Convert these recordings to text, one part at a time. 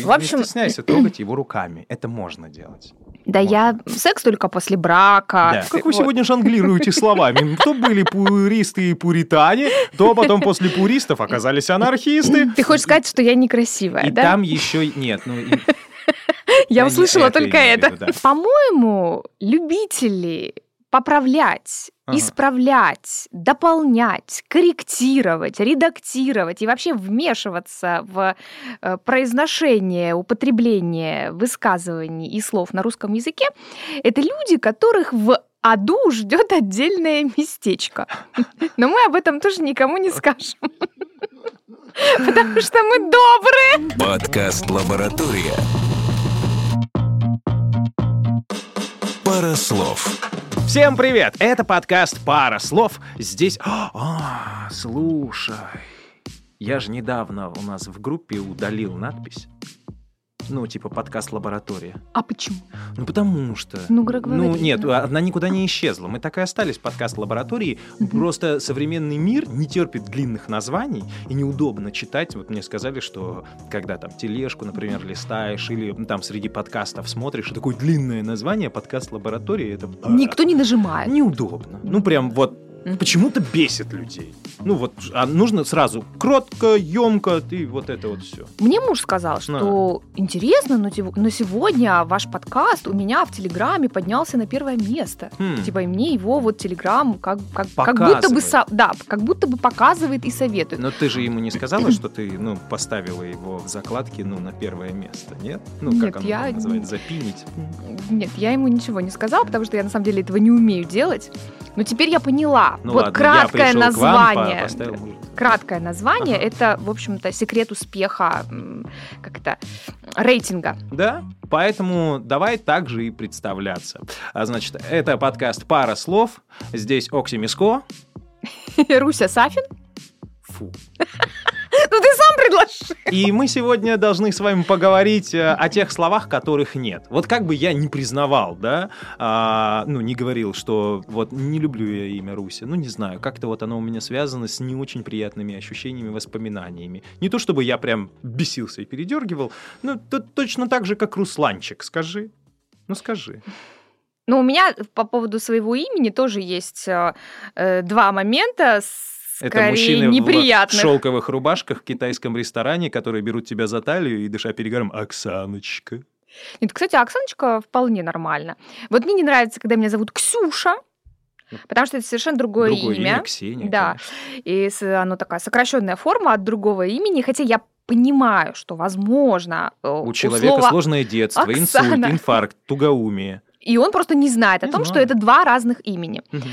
Ты В общем- не стесняйся трогать его руками. Это можно делать. Да я секс только после брака. Да. Как вы Вот. сегодня жонглируете словами? То были пуристы и пуритане, то потом после пуристов оказались анархисты. Ты хочешь сказать, что я некрасивая, И да? там еще нет, ну и- Я услышала только это. По-моему, любители поправлять, Ага. исправлять, дополнять, корректировать, редактировать и вообще вмешиваться в э, произношение, употребление высказываний и слов на русском языке, это люди, которых в аду ждет отдельное местечко. Но мы об этом тоже никому не скажем. Потому что мы добрые. Подкаст «Лаборатория». Пара слов. Всем привет! Это подкаст «Пара слов». Здесь... А, слушай, я же недавно у нас в группе удалил надпись. Ну, типа подкаст «Лаборатория». А почему? Ну, потому что... Ну, говори, Ну, нет, она никуда не исчезла. Мы так и остались подкаст лаборатории. Просто современный мир не терпит длинных названий и неудобно читать. Вот мне сказали, что когда там тележку, например, листаешь или ну, там среди подкастов смотришь, такое длинное название подкаст лаборатории, это Никто не нажимает. неудобно. Ну, прям вот Мгм. почему-то бесит людей. Ну вот, а нужно сразу кротко, емко, и вот это вот все. Мне муж сказал, что интересно, но, но сегодня ваш подкаст у меня в Телеграме поднялся на первое место. Хм. Типа, и мне его вот Телеграм как, как, как будто бы со- да, как будто бы показывает и советует. Но ты же ему не сказала, что ты, ну, поставила его в закладке, ну, на первое место, нет? Ну, Нет, как оно я- называется, запинить. Нет, я ему ничего не сказала, потому что я на самом деле этого не умею делать. Но теперь я поняла. Ну вот ладно, краткое к вам, по- название. краткое название Ага. это, в общем-то, секрет успеха, м, как это, рейтинга. Да, поэтому давай так же и представляться. А, значит, это подкаст «Пара слов». Здесь Окси Миско. Руся Сафин. Фу. Ну ты сам предложил. И мы сегодня должны с вами поговорить э, о тех словах, которых нет. Вот как бы я не признавал, да, а, ну, не говорил, что вот не люблю я имя Руся, ну, не знаю, как-то вот оно у меня связано с не очень приятными ощущениями, воспоминаниями. Не то чтобы я прям бесился и передергивал, ну, то- точно так же, как Русланчик, скажи. Ну, скажи. Ну, у меня по поводу своего имени тоже есть э, э, два момента, Это скорее мужчины неприятных. в шелковых рубашках в китайском ресторане, которые берут тебя за талию и, дыша перегаром, Оксаночка. Нет, кстати, Оксаночка вполне нормально. Вот мне не нравится, когда меня зовут Ксюша, потому что это совершенно другое, Другое имя, имя. Ксения, Да. конечно. И оно такая сокращенная форма от другого имени, хотя я понимаю, что, возможно, э, У человека слова- сложное детство, инсульт, Оксана. инфаркт, тугоумие. И он просто не знает о Не том, что знает. это два разных имени. Мгм.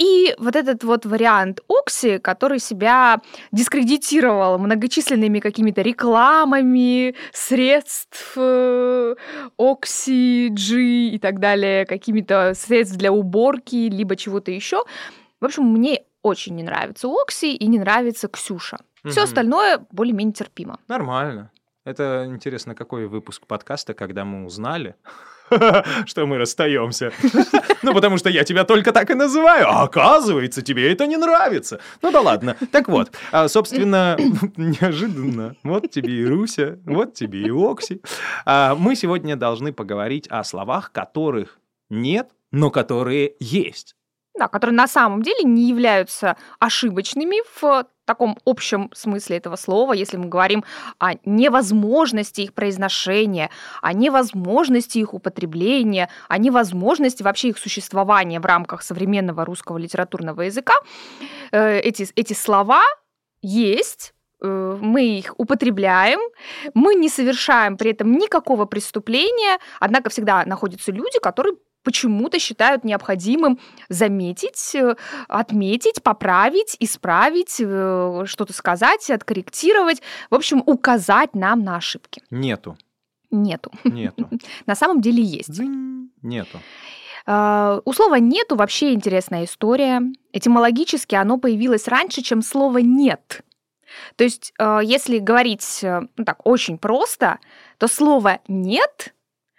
И вот этот вот вариант Окси, который себя дискредитировал многочисленными какими-то рекламами средств э, Окси, G и так далее, какими-то средств для уборки, либо чего-то еще. В общем, мне очень не нравится Окси и не нравится Ксюша. Все Мгм. остальное более-менее терпимо. Нормально. Это интересно, какой выпуск подкаста, когда мы узнали, что мы расстаемся. Ну, потому что я тебя только так и называю, а оказывается, тебе это не нравится. Ну да ладно. Так вот, а, собственно, неожиданно. Вот тебе и Руся, вот тебе и Окси. А, Мы сегодня должны поговорить о словах, которых нет, но которые есть. Да, которые на самом деле не являются ошибочными в таком общем смысле этого слова, если мы говорим о невозможности их произношения, о невозможности их употребления, о невозможности вообще их существования в рамках современного русского литературного языка. Э, Эти, эти слова есть, э, мы их употребляем, мы не совершаем при этом никакого преступления, однако всегда находятся люди, которые почему-то считают необходимым заметить, э, отметить, поправить, исправить, э, что-то сказать, откорректировать, в общем, указать нам на ошибки. Нету, Нету. нету. На самом деле есть. Нету. Э, У слова «нету» вообще интересная история. Этимологически оно появилось раньше, чем слово «нет». То есть, э, если говорить ну, так очень просто, то слово «нет»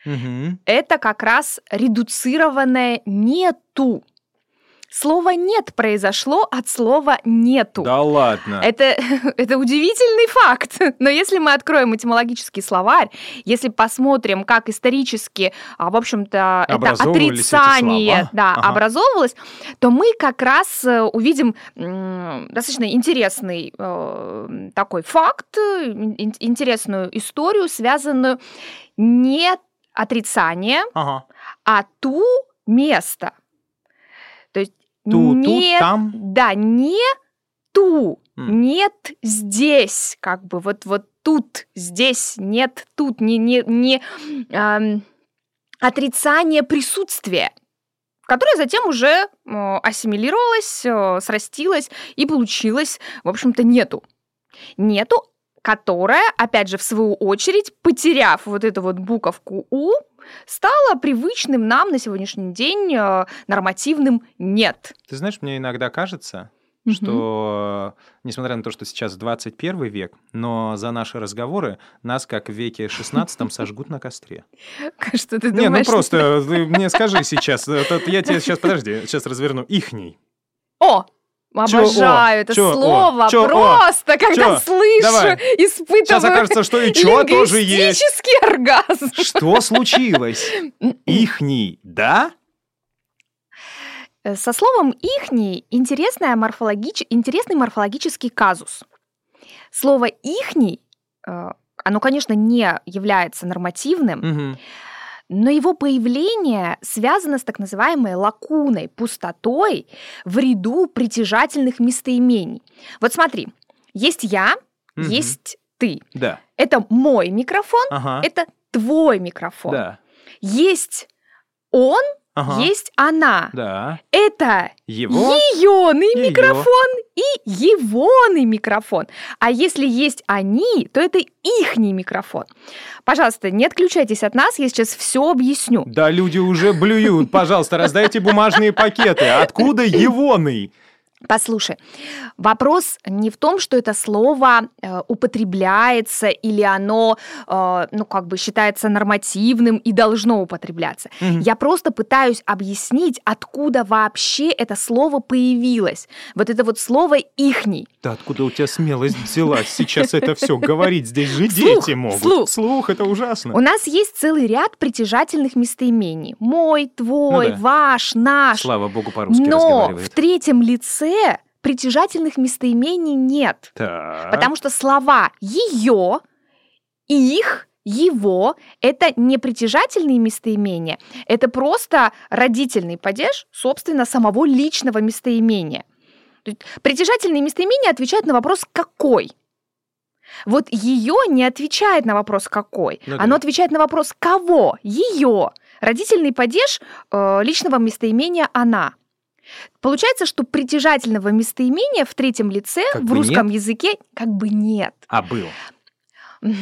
Мгм. это как раз редуцированное «нету». Слово «нет» произошло от слова «нету». Да ладно. Это, это удивительный факт. Но если мы откроем этимологический словарь, если посмотрим, как исторически, а, в общем-то, это отрицание да, Ага. образовывалось, то мы как раз э, увидим достаточно интересный э, такой факт, ин- интересную историю, связанную не отрицание, Ага. а ту место. То есть Ту, не, тут, там. да, не ту, М. нет здесь, как бы вот вот тут, здесь, нет тут, не не не ам, отрицание присутствия, которое затем уже ассимилировалось, э, срастилось и получилось, в общем-то, нету. Нету, которая, опять же, в свою очередь, потеряв вот эту вот буковку «у», стала привычным нам на сегодняшний день э, нормативным «нет». Ты знаешь, мне иногда кажется, Мгм. что, несмотря на то, что сейчас 21 век, но за наши разговоры нас, как в веке 16 сожгут на костре. Что ты Не, ну думаешь? просто ты мне скажи сейчас, это я тебе сейчас, подожди, сейчас разверну. Ихний. О! Чё «о»? Обожаю это Чё «о»? слово. Чё «о»? Просто, когда Чё? слышу, Давай. испытываю Сейчас окажется, что и чё тоже есть. оргазм. Что случилось? Ихний, да? Э, Со словом «ихний» интересная морфологич- интересный морфологический казус. Слово «ихний», э, оно, конечно, не является нормативным, Мгм. Но его появление связано с так называемой лакуной, пустотой в ряду притяжательных местоимений. Вот смотри, есть я, Мгм. есть ты. Да. Это мой микрофон, Ага. это твой микрофон. Да. Есть он, Ага. есть она. Да. Это Его. еёный Её. микрофон и егоный микрофон. А если есть они, то это ихний микрофон. Пожалуйста, не отключайтесь от нас, я сейчас все объясню. Да, люди уже блюют. Пожалуйста, раздайте бумажные пакеты. Откуда егоный? Послушай, вопрос не в том, что это слово э, употребляется или оно, э, ну, как бы считается нормативным и должно употребляться. Мгм. Я просто пытаюсь объяснить, откуда вообще это слово появилось. Вот это вот слово «ихний». Да откуда у тебя смелость взялась сейчас это все говорить? Здесь же дети могут. вслух. Слух, это ужасно. У нас есть целый ряд притяжательных местоимений. Мой, твой, Ну ваш, наш. Слава богу, по-русски Но в третьем лице притяжательных местоимений нет. Так. Потому что слова ее, их, его – это не притяжательные местоимения, это просто родительный падеж, собственно, самого личного местоимения. Притяжательные местоимения отвечают на вопрос «какой?». Вот ее не отвечает на вопрос «какой?», Ну да. оно отвечает на вопрос «кого?», ее. Родительный падеж э, личного местоимения «она». Получается, что притяжательного местоимения в третьем лице Как в русском языке как бы нет. А был.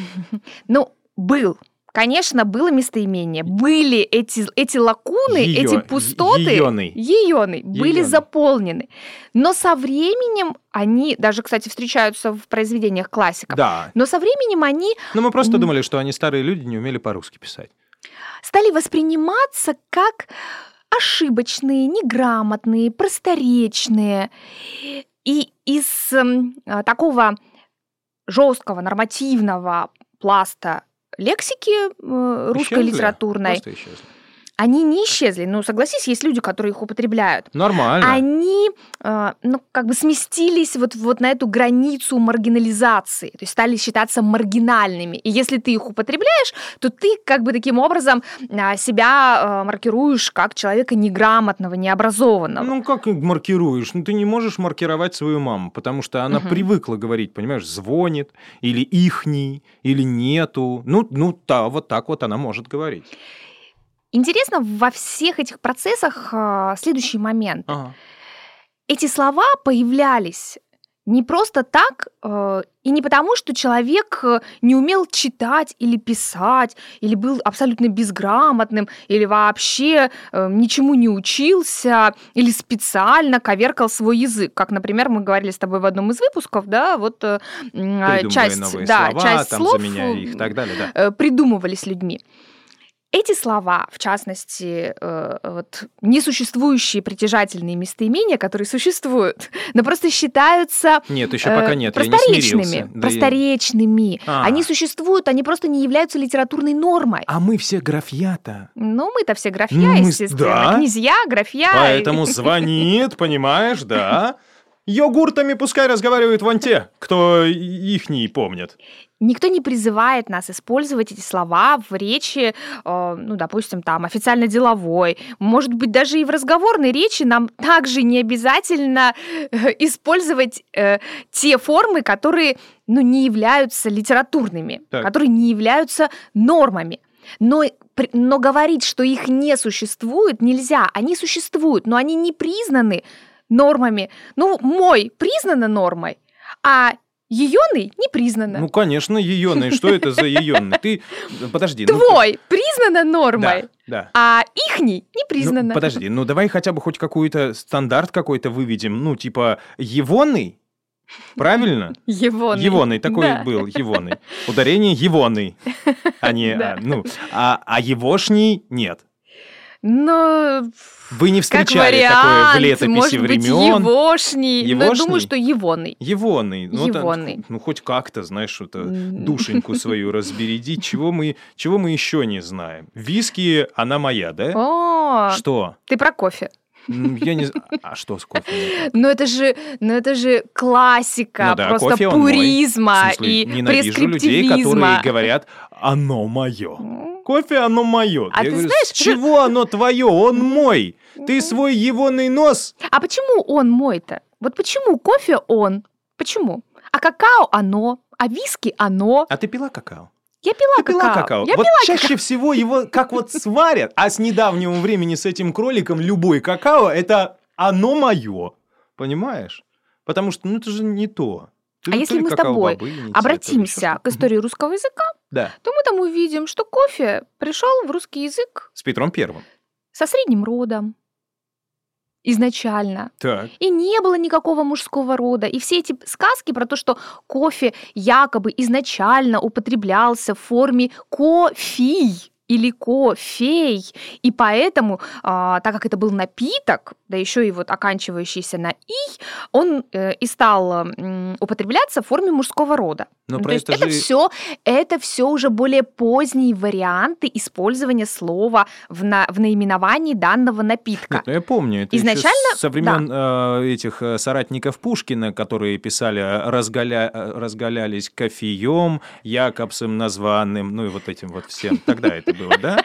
Ну, был. Конечно, было местоимение. Были эти, эти лакуны, Её- эти пустоты. еёный, были Еёный. заполнены. Но со временем они, даже, кстати, встречаются в произведениях классиков, Да. но со временем они Но мы просто думали, что они старые люди, не умели по-русски писать. стали восприниматься как ошибочные, неграмотные, просторечные. И из а, такого жесткого нормативного пласта лексики э, русской Исчезли. литературной, Просто исчезли. Они не исчезли. Ну, согласись, есть люди, которые их употребляют. Нормально. Они, э, ну, как бы сместились вот, вот на эту границу маргинализации, то есть стали считаться маргинальными. И если ты их употребляешь, то ты как бы таким образом а, себя э, маркируешь как человека неграмотного, необразованного. Ну, как маркируешь? Ну, ты не можешь маркировать свою маму, потому что она Мгм. привыкла говорить, понимаешь, звонит, или ихний, или нету. Ну, ну, да, вот так вот она может говорить. Интересно во всех этих процессах э, следующий момент. Ага. Эти слова появлялись не просто так, э, и не потому, что человек э, не умел читать или писать, или был абсолютно безграмотным, или вообще э, ничему не учился, или специально коверкал свой язык. Как, например, мы говорили с тобой в одном из выпусков, да, вот э, Придумывая часть, да, слова, часть там, слов их так далее, да. э, придумывались людьми. Эти слова, в частности, э, вот, несуществующие притяжательные местоимения, которые существуют, но просто считаются Нет, еще пока э, нет, я не просторечными. Да я- просторечными. А. Они существуют, они просто не являются литературной нормой. А мы все графья-то. Ну, мы-то все графья, Ну, мы естественно. да. Князья, графья. Поэтому звонит, понимаешь, да. Йогуртами пускай разговаривают вон те, кто их не помнит. Никто не призывает нас использовать эти слова в речи, э, ну, допустим, там, официально-деловой. Может быть, даже и в разговорной речи нам также не обязательно э, использовать э, те формы, которые, ну, не являются литературными, Так. которые не являются нормами. Но, но говорить, что их не существует, нельзя. Они существуют, но они не признаны нормами. Ну, мой признана нормой, а еёный не признана. Ну, конечно, еёный. Что это за еёный? Ты, подожди. ну, Твой признана нормой, Да, да. а ихний не Ну, признана. подожди, ну давай хотя бы хоть какой-то стандарт какой-то выведем. Ну, типа, Егоный? Правильно? Егоный. Егоный такой Да. был, Егоный. Ударение Егоный. А не, Да. а, ну, а, а Егошний нет. Но Вы не как встречали вариант, такое в летописи может быть, времен. егошний. Но я Егошний? думаю, что егоный. Егоный. Ну, там, Егоный. ну, хоть как-то, знаешь, что-то М. душеньку свою разбереди. Чего мы, чего мы еще не знаем? Виски, она моя, да? О, Что? ты про кофе. Я не. А что с кофе? Но это же, но это же классика Ну да, просто кофе пуризма смысле, и ненавижу людей, которые говорят, оно мое. М, Кофе, оно мое. А Я ты говорю, знаешь, с чего оно твое? Он мой. Ты Мгм. свой егоный нос. А почему он мой-то? Вот почему кофе он? Почему? А какао оно? А виски оно? А ты пила какао? Я пила Ты пила какао. какао? Я вот пила чаще всего его как вот сварят, а с недавнего времени с этим кроликом любой какао это оно мое. Понимаешь? Потому что ну это же не то. Ты А же если мы с какао тобой бобы, обратимся к истории русского языка, Да, то мы там увидим, что кофе пришел в русский язык с Петром Первым. со средним родом изначально. Так. И не было никакого мужского рода. И все эти сказки про то, что кофе якобы изначально употреблялся в форме кофий или кофей. И поэтому, а, так как это был напиток, да еще и вот оканчивающийся на «и», он э, и стал употребляться в форме мужского рода. Но Ну, про то есть это это же- все, это все уже более поздние варианты использования слова в, на, в наименовании данного напитка. Нет, ну я помню, это Изначально, со времен э, этих э, соратников Пушкина, которые писали разгаля... разгалялись кофеем, Якобсом названным, ну и вот этим вот всем. Тогда это было, да?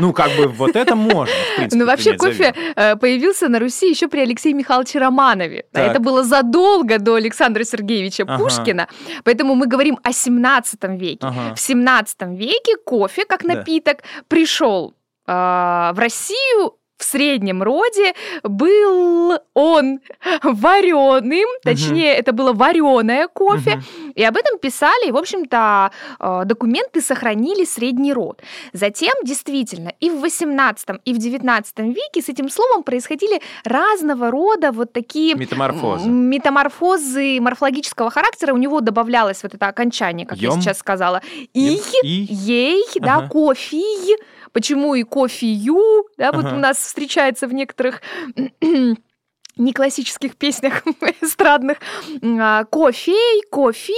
Ну, как бы вот это можно, в принципе, Ну, вообще кофе веру. э, появился на Руси еще при Алексее Михайловиче Романове. А Так. Это было задолго до Александра Сергеевича Ага. Пушкина. Поэтому мы говорим о 17 веке. Ага. В 17 веке кофе, как Да. напиток, пришел э, в Россию в среднем роде был он вареным, точнее, это было вареное кофе, Мгм. и об этом писали, и, в общем-то, э, документы сохранили средний род. Затем, действительно, и в 18 и в 19 веке с этим словом происходили разного рода вот такие Метаморфозы. метаморфозы морфологического характера. У него добавлялось вот это окончание, как я Ем. сейчас сказала. И, И? ей, да, Ага. кофе. Почему и кофею, да, вот Ага. у нас встречается в некоторых неклассических песнях эстрадных. А, Кофей, кофе.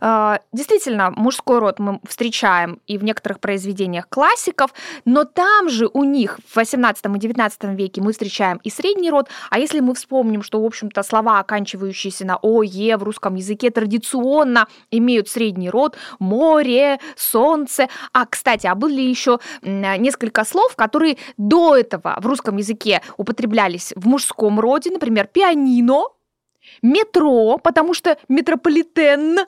А, Действительно, мужской род мы встречаем и в некоторых произведениях классиков, но там же у них в 18 и 19 веке мы встречаем и средний род, а если мы вспомним, что, в общем-то, слова, оканчивающиеся на «о», «е» в русском языке традиционно имеют средний род, море, солнце. А, кстати, а были еще несколько слов, которые до этого в русском языке употреблялись в мужском роде, например, пианино, метро, потому что метрополитен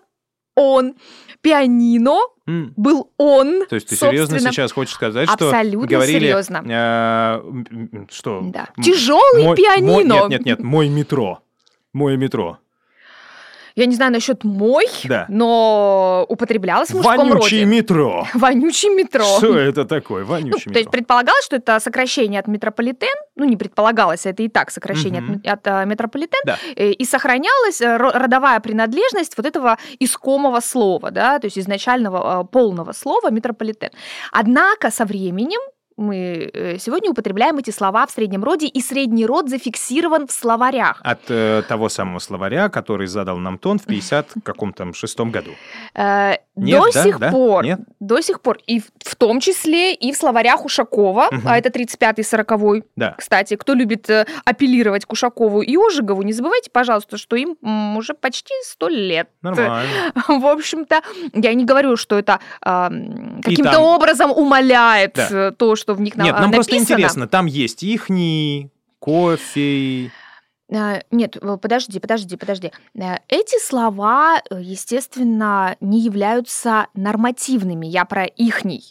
он, пианино М. был он. То есть ты серьезно сейчас хочешь сказать, что Абсолютно говорили, серьезно. э, что? Да. Тяжелый мой- пианино. мой- нет, нет, нет, мой метро. Мой метро. Я не знаю насчет мой, Да. но употреблялось в мужском Вонючий роде. метро. Вонючий метро. Что это такое? Ну, Вонючий то есть метро. предполагалось, что это сокращение от метрополитен, ну не предполагалось, а это и так сокращение от Мгм. ме- от, а, метрополитен, Да. э, и сохранялась э, ро- родовая принадлежность вот этого искомого слова, да, то есть изначального полного слова метрополитен. Однако со временем мы э, сегодня употребляем эти слова в среднем роде, и средний род зафиксирован в словарях. От э, того самого словаря, который задал нам тон в 50 каком там шестом году. Э, Нет, до да, сих да? пор, Нет? до сих пор, и в, в том числе и в словарях Ушакова, Мгм. а это 35-й, 40 Да. Кстати, кто любит э, апеллировать к Ушакову и Ожегову, не забывайте, пожалуйста, что им уже почти сто лет. Нормально. В общем-то, я не говорю, что это ам, каким-то там- образом умаляет Да. э, то, что в них Нет, нам просто написано. интересно, там есть ихний, кофе. А, Нет, подожди, подожди, подожди. Э, Эти слова, э, естественно, не являются нормативными. Я про ихний.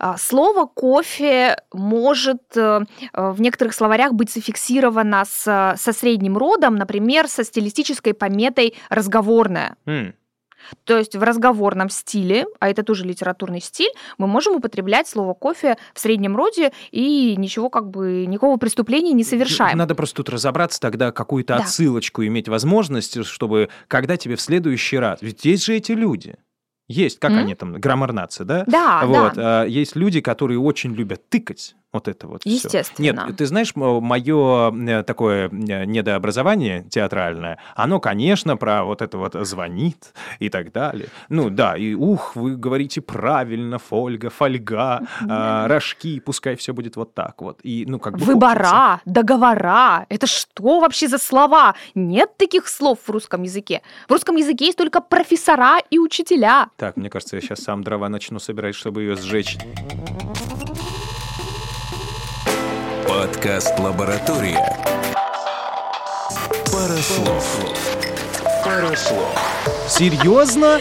А, Слово кофе может э, в некоторых словарях быть зафиксировано с- со средним родом, например, со стилистической пометой разговорное. М. То есть в разговорном стиле, а это тоже литературный стиль, мы можем употреблять слово кофе в среднем роде и ничего как бы никакого преступления не совершаем. Надо просто тут разобраться тогда, какую-то Да. отсылочку иметь возможность, чтобы когда тебе в следующий раз... Ведь есть же эти люди. Есть, как М? они там, граммар-нация, да? Да, вот, да. а, есть люди, которые очень любят тыкать вот это вот. Естественно. Нет, ты знаешь, мое такое э, недообразование театральное, оно, конечно, про вот это вот звонит и так далее. Ну да, и ух, вы говорите правильно, фольга, фольга, а, рожки, пускай все будет вот так вот. И, ну, как бы хочется. Выбора, договора. Это что вообще за слова? Нет таких слов в русском языке. В русском языке есть только профессора и учителя. Так, мне кажется, я сейчас сам дрова начну собирать, чтобы ее сжечь. Подкаст «Лаборатория». Парослов. Парослов. Серьезно?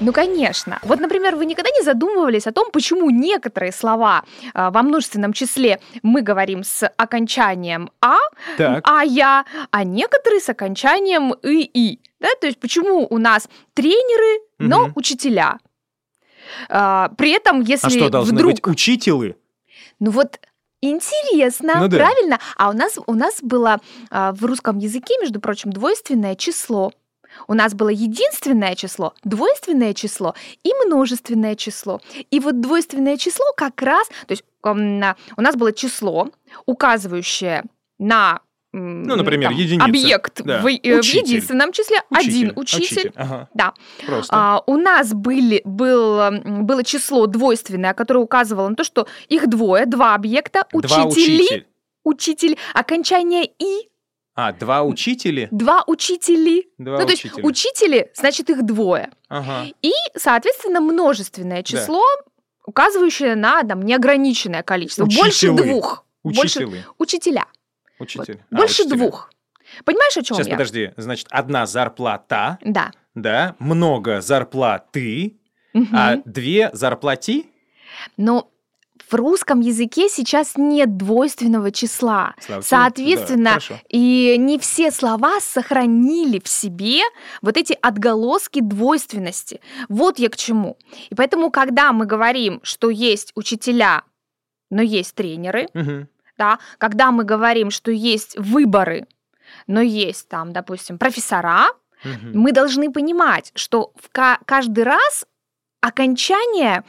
Ну, конечно. Вот, например, вы никогда не задумывались о том, почему некоторые слова а, во множественном числе мы говорим с окончанием «а», Так. а я, а некоторые с окончанием и и. Да? То есть почему у нас тренеры, но Мгм. учителя? А, при этом, если А что, должны вдруг... быть учителы? Ну вот интересно, Ну да. правильно? А у нас, у нас было а, в русском языке, между прочим, двойственное число. У нас было единственное число, двойственное число и множественное число. И вот двойственное число как раз, то есть у нас было число, указывающее на Ну, например, единица. объект Да. в, э, в Учитель. единственном числе, один учитель. Ага. Да. Просто. А, у нас были, был, было число двойственное, которое указывало на то, что их двое, два объекта, Два учители, учителя. учитель, окончание и, А, два учителя? два учители. Два ну, то есть учителя. учители, значит, их двое. Ага. И, соответственно, множественное число, указывающее на там, неограниченное количество. Больше Учителы. двух. Больше Учителы. Учителя. Вот. Учитель. А, Больше учителя. двух. Понимаешь, о чем Сейчас, я? подожди. Значит, одна зарплата, Да. да, много зарплаты, Мгм. а две зарплати? Но в русском языке сейчас нет двойственного числа. Слава. Соответственно, Да. И не все слова сохранили в себе вот эти отголоски двойственности. Вот я к чему. И поэтому, когда мы говорим, что есть учителя, но есть тренеры, Мгм. Да, когда мы говорим, что есть выборы, но есть там, допустим, профессора, Мгм. мы должны понимать, что в ка- каждый раз окончание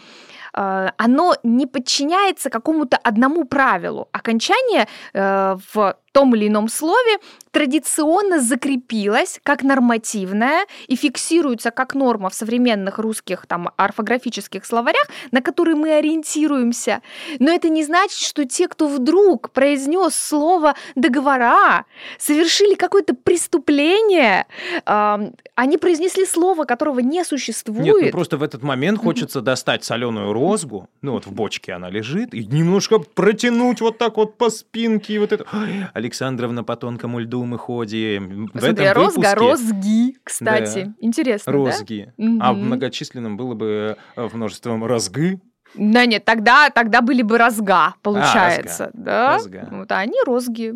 э, оно не подчиняется какому-то одному правилу. Окончание э, в том или ином слове традиционно закрепилось как нормативное и фиксируется как норма в современных русских там орфографических словарях, на которые мы ориентируемся. Но это не значит, что те, кто вдруг произнес слово договора, совершили какое-то преступление, ам, они произнесли слово, которого не существует. Нет, ну просто в этот момент хочется достать соленую розгу, ну вот в бочке она лежит, и немножко протянуть вот так вот по спинке, и вот это. Ой, Александровна, по тонкому льду мы ходим. В Смотри, этом розга, выпуске розги, кстати. Интересно, розги. да? А в Мгм. многочисленном было бы э, в множеством розгы. Да нет, тогда, тогда были бы разга, получается. да? Разга. Вот, а они розги.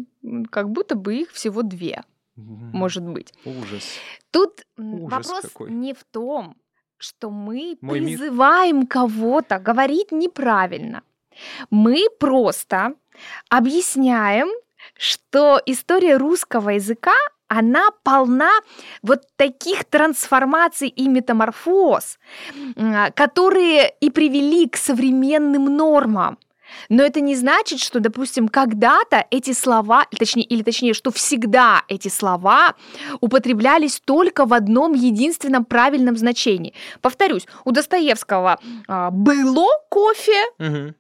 Как будто бы их всего две, может быть. Ужас. Тут Ужас вопрос какой. не в том, что мы Мой мир. призываем кого-то говорить неправильно. Мы просто объясняем, что история русского языка она полна вот таких трансформаций и метаморфоз, м, которые и привели к современным нормам. Но это не значит, что, допустим, когда-то эти слова, точнее, или точнее, что всегда эти слова употреблялись только в одном единственном правильном значении. Повторюсь, у Достоевского а, было кофе, Мгм.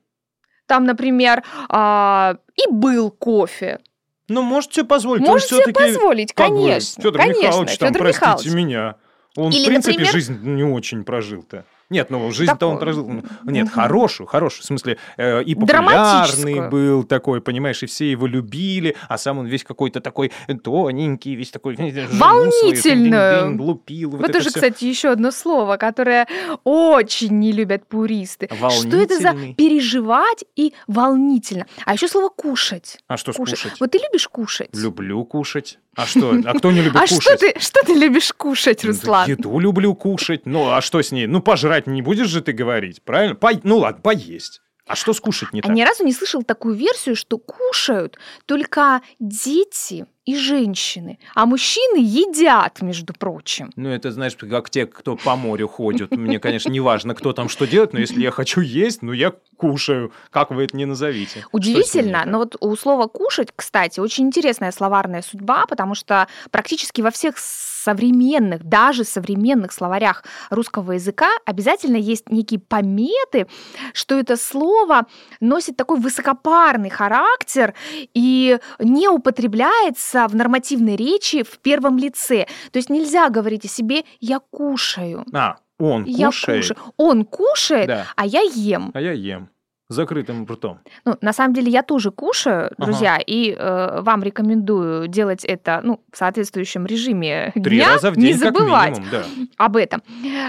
там, например, а, и был кофе. Ну, может себе позволить. он Можете себе позволить, конечно. Федор конечно, Михайлович, там, Фёдор простите Михайлович. меня. Он, Или, в принципе, например- жизнь не очень прожил-то. Нет, ну жизнь-то он Такой, прожил. м, Нет, хорошую, хорошую. В смысле, э, и популярный был такой, понимаешь, и все его любили, а сам он весь какой-то такой тоненький, весь такой Волнительную. жмуслый, лупил. Вот, Вот это тоже, всё. кстати, еще одно слово, которое очень не любят пуристы. Что это за переживать и волнительно? А еще слово кушать. А что Кушать. скушать? Вот ты любишь кушать? Люблю кушать. А что? А кто не любит А что кушать? ты, что ты любишь кушать, Ну, Руслан? Еду люблю кушать. Ну, а что с ней? Ну, пожрать не будешь же ты говорить, правильно? По- Ну, ладно, поесть. А что скушать не А так? ни разу не слышал такую версию, что кушают только дети и женщины, а мужчины едят, между прочим. Ну, это, знаешь, как те, кто по морю ходят. Мне, конечно, не важно, кто там что делает, но если я хочу есть, ну, я кушаю. Как вы это не назовите. Удивительно, но вот у слова «кушать», кстати, очень интересная словарная судьба, потому что практически во всех современных, даже современных словарях русского языка обязательно есть некие пометы, что это слово носит такой высокопарный характер и не употребляется в нормативной речи в первом лице. То есть нельзя говорить о себе «я кушаю», А, он «я кушает, кушаю». Он кушает, Да. а я ем. а я ем. Закрытым ртом. Ну, на самом деле я тоже кушаю, Ага. друзья, и э, вам рекомендую делать это ну, в соответствующем режиме Три дня, раза в день, не как забывать минимум, да. об этом.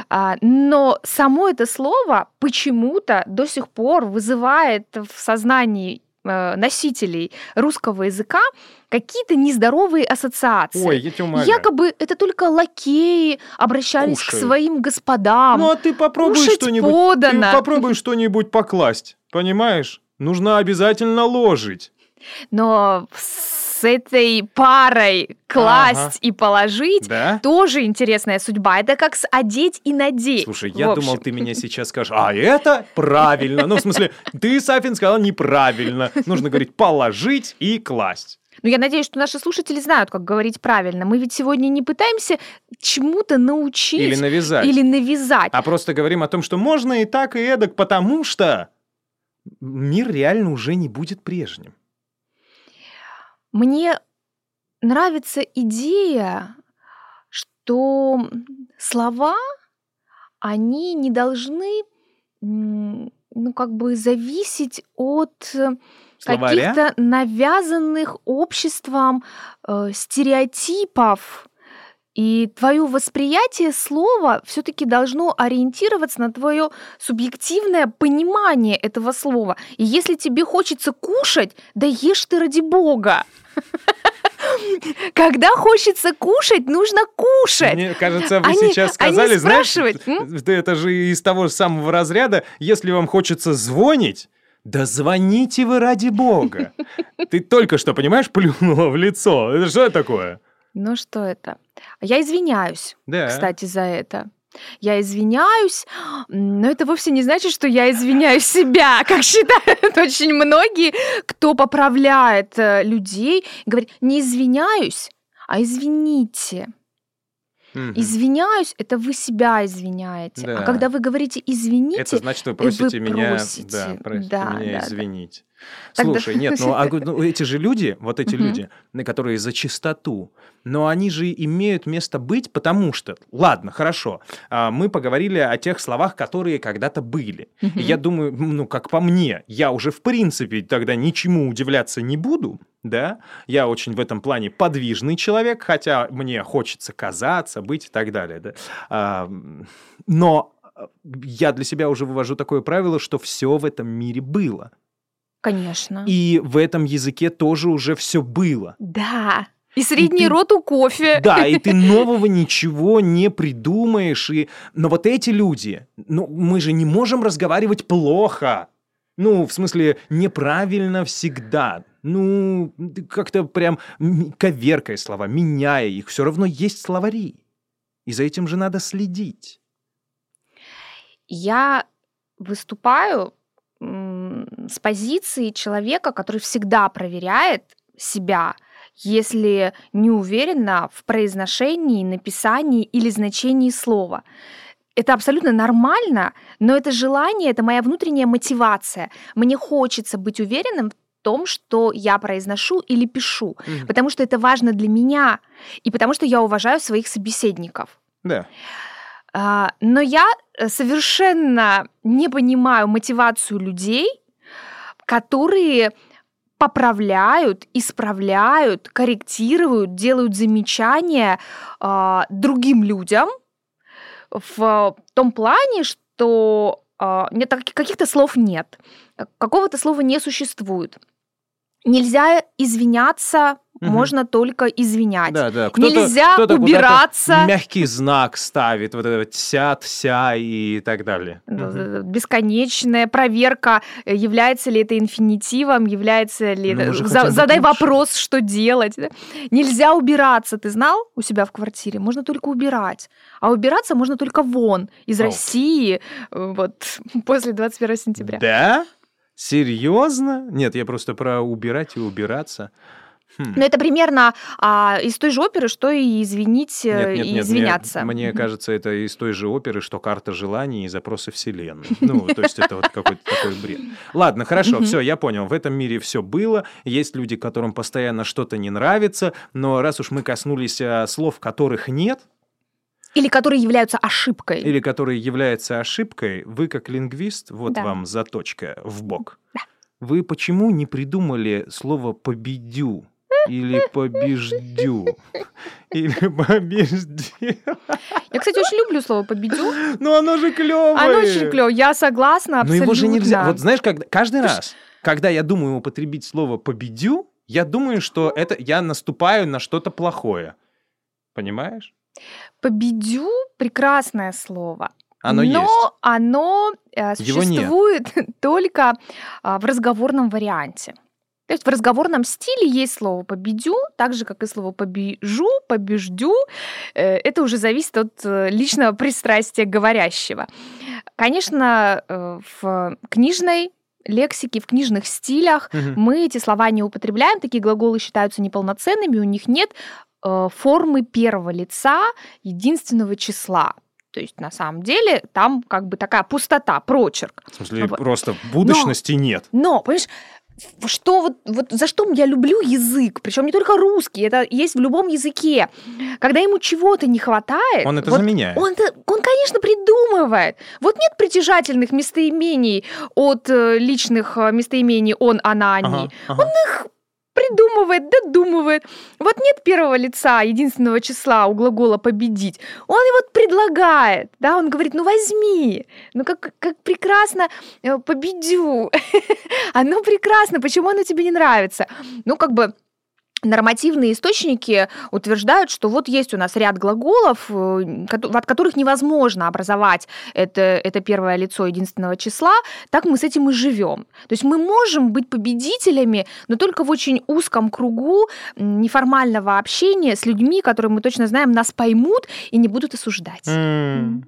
А, но само это слово почему-то до сих пор вызывает в сознании носителей русского языка какие-то нездоровые ассоциации. Ой, я тебя умоляю. Якобы это только лакеи обращались к Кушают. своим господам. Ну, а ты попробуй что-нибудь. подано. Ты попробуй что-нибудь покласть. Понимаешь? Нужно обязательно ложить. Но с этой парой класть Ага. и положить Да? тоже интересная судьба. Это как с одеть и надеть. Слушай, я думал, ты меня сейчас скажешь, а это правильно. Ну, в смысле, ты, Сафин, сказал неправильно. Нужно говорить положить и класть. Ну, я надеюсь, что наши слушатели знают, как говорить правильно. Мы ведь сегодня не пытаемся чему-то научить Или навязать. или навязать. А просто говорим о том, что можно и так, и эдак, потому что мир реально уже не будет прежним. Мне нравится идея, что слова, они не должны, ну, как бы зависеть от э, каких-то навязанных обществом э, стереотипов. И твое восприятие слова все-таки должно ориентироваться на твое субъективное понимание этого слова. И если тебе хочется кушать, да ешь ты ради бога. Когда хочется кушать, нужно кушать. Мне кажется, вы Они- сейчас они сказали, знаешь, м? да это же из того же самого разряда, если вам хочется звонить, да звоните вы ради бога. Ты только что, понимаешь, плюнула в лицо. Это что такое? Ну что это? Я извиняюсь, Да. кстати, за это. Я извиняюсь, но это вовсе не значит, что я извиняю себя, как считают очень многие, кто поправляет э, людей, говорит, не извиняюсь, а извините. Мгм. Извиняюсь, это вы себя извиняете. Да. А когда вы говорите извините, Это значит, вы вы просите меня, просите. да, просите Да, меня да, да. извинить. Тогда- Слушай, нет, ну, а, ну, эти же люди, вот эти Мгм. люди, которые за чистоту, но они же имеют место быть, потому что, ладно, хорошо, а, мы поговорили о тех словах, которые когда-то были. Мгм. я думаю, ну, как по мне, я уже в принципе тогда ничему удивляться не буду, да, я очень в этом плане подвижный человек, хотя мне хочется казаться, быть и так далее, да. А, но а, я для себя уже вывожу такое правило, что все в этом мире было. Конечно. И в этом языке тоже уже все было. Да. И средний ты- рот у кофе. Да, и ты нового ничего не придумаешь. И... Но вот эти люди, ну, мы же не можем разговаривать плохо. Ну, в смысле, неправильно всегда. Ну, как-то прям коверкая слова, меняя их. Все равно есть словари. И за этим же надо следить. Я выступаю с позиции человека, который всегда проверяет себя, если не уверена в произношении, написании или значении слова. Это абсолютно нормально, но это желание, это моя внутренняя мотивация. Мне хочется быть уверенным том, что я произношу или пишу, Мгм. потому что это важно для меня и потому что я уважаю своих собеседников. Да. А, Но я э, совершенно не понимаю мотивацию людей, которые поправляют, исправляют, корректируют, делают замечания а, другим людям в том плане, что так- каких-то слов нет, какого-то слова не существует. Нельзя извиняться, Мгм. можно только извинять. Да, да. Нельзя кто-то убираться. Мягкий знак ставит, вот это вот сят, ся и так далее. Э, Бесконечная проверка, э, является ли это инфинитивом, является ли Ну, это... За- задай лучше. вопрос, что делать. Нельзя убираться. Ты знал у себя в квартире? Можно только убирать. А убираться можно только вон, из Ау. России, э, вот после 21 сентября. Да? Серьезно? Нет, я просто про убирать и убираться. Хм. Но это примерно а, из той же оперы, что и извинить, э, Нет, нет, и нет, извиняться. Мне, мне кажется, это из той же оперы, что карта желаний и запросы вселенной. Ну, то есть это вот какой-то такой бред. Ладно, хорошо, все, я понял. В этом мире все было. Есть люди, которым постоянно что-то не нравится, но раз уж мы коснулись а, слов, которых нет, Или которые являются ошибкой. или которые являются ошибкой, вы как лингвист, вот Да. вам заточка в бок. Вы почему не придумали слово «победю»? Или побеждю. Или побежди. Я, кстати, очень люблю слово «победю». Ну оно же клевое. Оно очень клево. Я согласна Но абсолютно. его же нельзя. Вот знаешь, когда, каждый раз, когда я думаю употребить слово «победю», я думаю, что это я наступаю на что-то плохое. Понимаешь? Победю прекрасное слово. Оно но есть. оно э, существует только а, в разговорном варианте. То есть в разговорном стиле есть слово победю, так же как и слово побежу, побеждю. Э, Это уже зависит от э, личного пристрастия говорящего. Конечно, в книжной лексике, в книжных стилях Мгм. мы эти слова не употребляем, такие глаголы считаются неполноценными, у них нет формы первого лица единственного числа. То есть на самом деле там как бы такая пустота, прочерк. В смысле, Вот. просто будущности нет. Но, понимаешь, что вот, вот за что я люблю язык, причем не только русский, это есть в любом языке. Когда ему чего-то не хватает, Он это вот заменяет. он, он, конечно, придумывает. Вот нет притяжательных местоимений от э, личных э, местоимений он, она, они. Ага, ага. Придумывает, додумывает. Вот нет первого лица, единственного числа у глагола победить. Он вот предлагает, да, он говорит, ну возьми, ну как, как прекрасно э, победю. Оно прекрасно, почему оно тебе не нравится? Ну как бы нормативные источники утверждают, что вот есть у нас ряд глаголов, э, от которых невозможно образовать это, это первое лицо единственного числа, так мы с этим и живем. То есть мы можем быть победителями, но только в очень узком кругу неформального общения с людьми, которые мы точно знаем, нас поймут и не будут осуждать. М.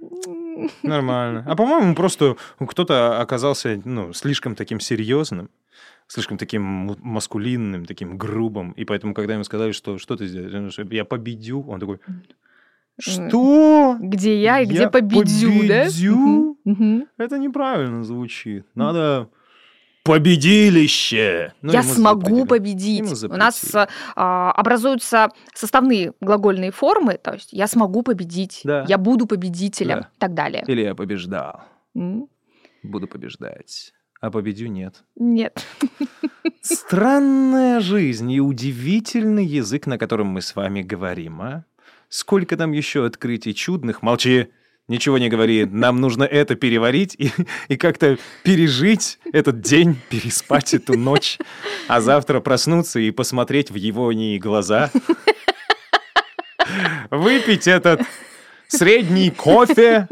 Нормально. А по-моему, просто кто-то оказался ну, слишком таким серьезным, слишком таким маскулинным, таким грубым. И поэтому, когда ему сказали, что что ты сделаешь, я победю, он такой, что? Где я и где Я победю, да? победю? Мгм, мгм. Это неправильно звучит. Надо победилище. Ну, я смогу запретили. победить. У нас а, образуются составные глагольные формы, то есть я смогу победить, Да. я буду победителем Да. и так далее. Или я побеждал. М, Буду побеждать. А победю нет. Нет. Странная жизнь и удивительный язык, на котором мы с вами говорим, а? Сколько там еще открытий чудных? Молчи, ничего не говори. Нам нужно это переварить и, и как-то пережить этот день, переспать эту ночь, а завтра проснуться и посмотреть в его не глаза. Выпить этот средний кофе.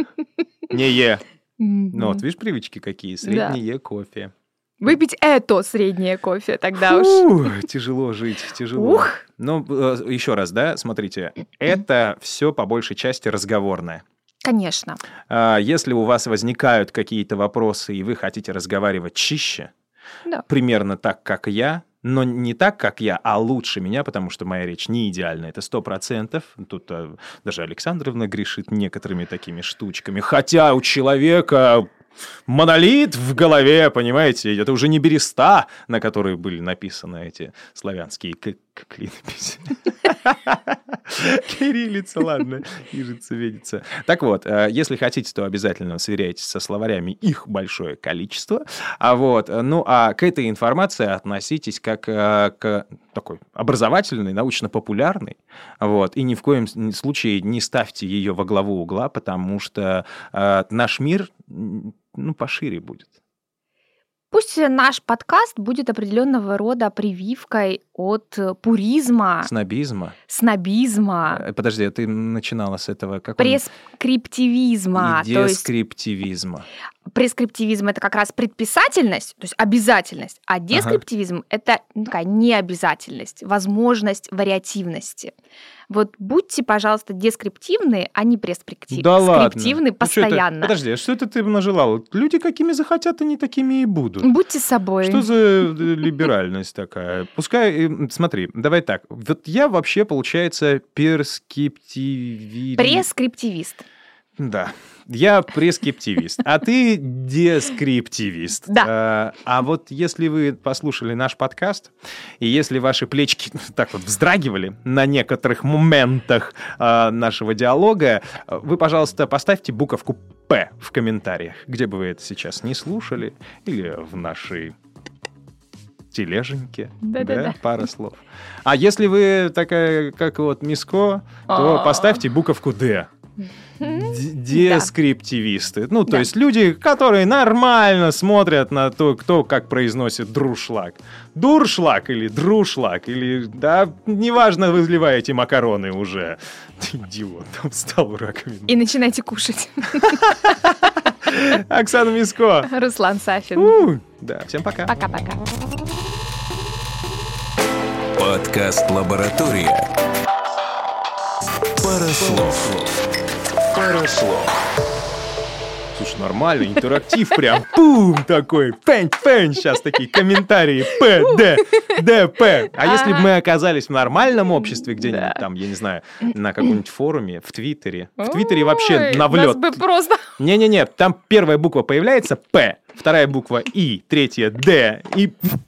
Не е. Ну вот, видишь, привычки какие? Среднее кофе. Выпить это среднее кофе тогда уж. Фу, тяжело жить, тяжело. Ух. Ну, э, еще раз, да, смотрите, это все по большей части разговорное. Конечно. А, Если у вас возникают какие-то вопросы, и вы хотите разговаривать чище, Да. примерно так, как я, но не так, как я, а лучше меня, потому что моя речь не идеальна, это сто процентов. Тут а, даже Александровна грешит некоторыми такими штучками, хотя у человека монолит в голове, понимаете, это уже не береста, на которой были написаны эти славянские к- к- клинописи. Кириллица, ладно, ижица, видится. Так вот, э, если хотите, то обязательно сверяйтесь со словарями, их большое количество. А вот, э, ну, а к этой информации относитесь как э, к такой образовательной, научно-популярной, вот, и ни в коем случае не ставьте ее во главу угла, потому что наш мир, ну, пошире будет. Пусть наш подкаст будет определенного рода прививкой от э, пуризма, Снобизма. снобизма, Э, Подожди, а ты начинала с этого как прескриптивизма. И То есть дескриптивизма. Прескриптивизм это как раз предписательность, то есть обязательность, а дескриптивизм это ну, такая необязательность, возможность вариативности. Вот будьте, пожалуйста, дескриптивны, а не прескриптивны. Да ладно. Ну, постоянно. Подожди, а что это ты нажелал? Люди какими захотят, они такими и будут. Будьте собой. Что за э, либеральность такая? Пускай, э, смотри, давай так. Вот я вообще, получается, перскептивист. Прескриптивист. Да, я прескептивист, а ты дескриптивист. Да. А, а вот если вы послушали наш подкаст, и если ваши плечки так вот вздрагивали на некоторых моментах а, нашего диалога, вы, пожалуйста, поставьте буковку «П» в комментариях, где бы вы это сейчас не слушали, или в нашей тележеньке, Да-да-да. пара слов. А если вы такая, как вот Миско, то А. поставьте буковку «Д». Дескриптивисты. Ну, то есть люди, которые нормально смотрят на то, кто как произносит друшлаг. Дуршлаг или друшлаг, или, да, неважно, вы изливаете макароны уже. Ты идиот, там встал у раковины. И начинайте кушать. Оксана Миско. Руслан Сафин. Да, всем пока. Пока-пока. Подкаст «Лаборатория». Пара слов. Пара слов. Слушай, нормально, интерактив прям. Пум, такой. Пень, пень. Сейчас такие комментарии. П, Д, Д, П. А если бы мы оказались в нормальном обществе где-нибудь там, я не знаю, на каком-нибудь форуме, в Твиттере. В Твиттере вообще Ой, на влет. Нас бы просто Не-не-не, там первая буква появляется П, вторая буква И, третья Д, и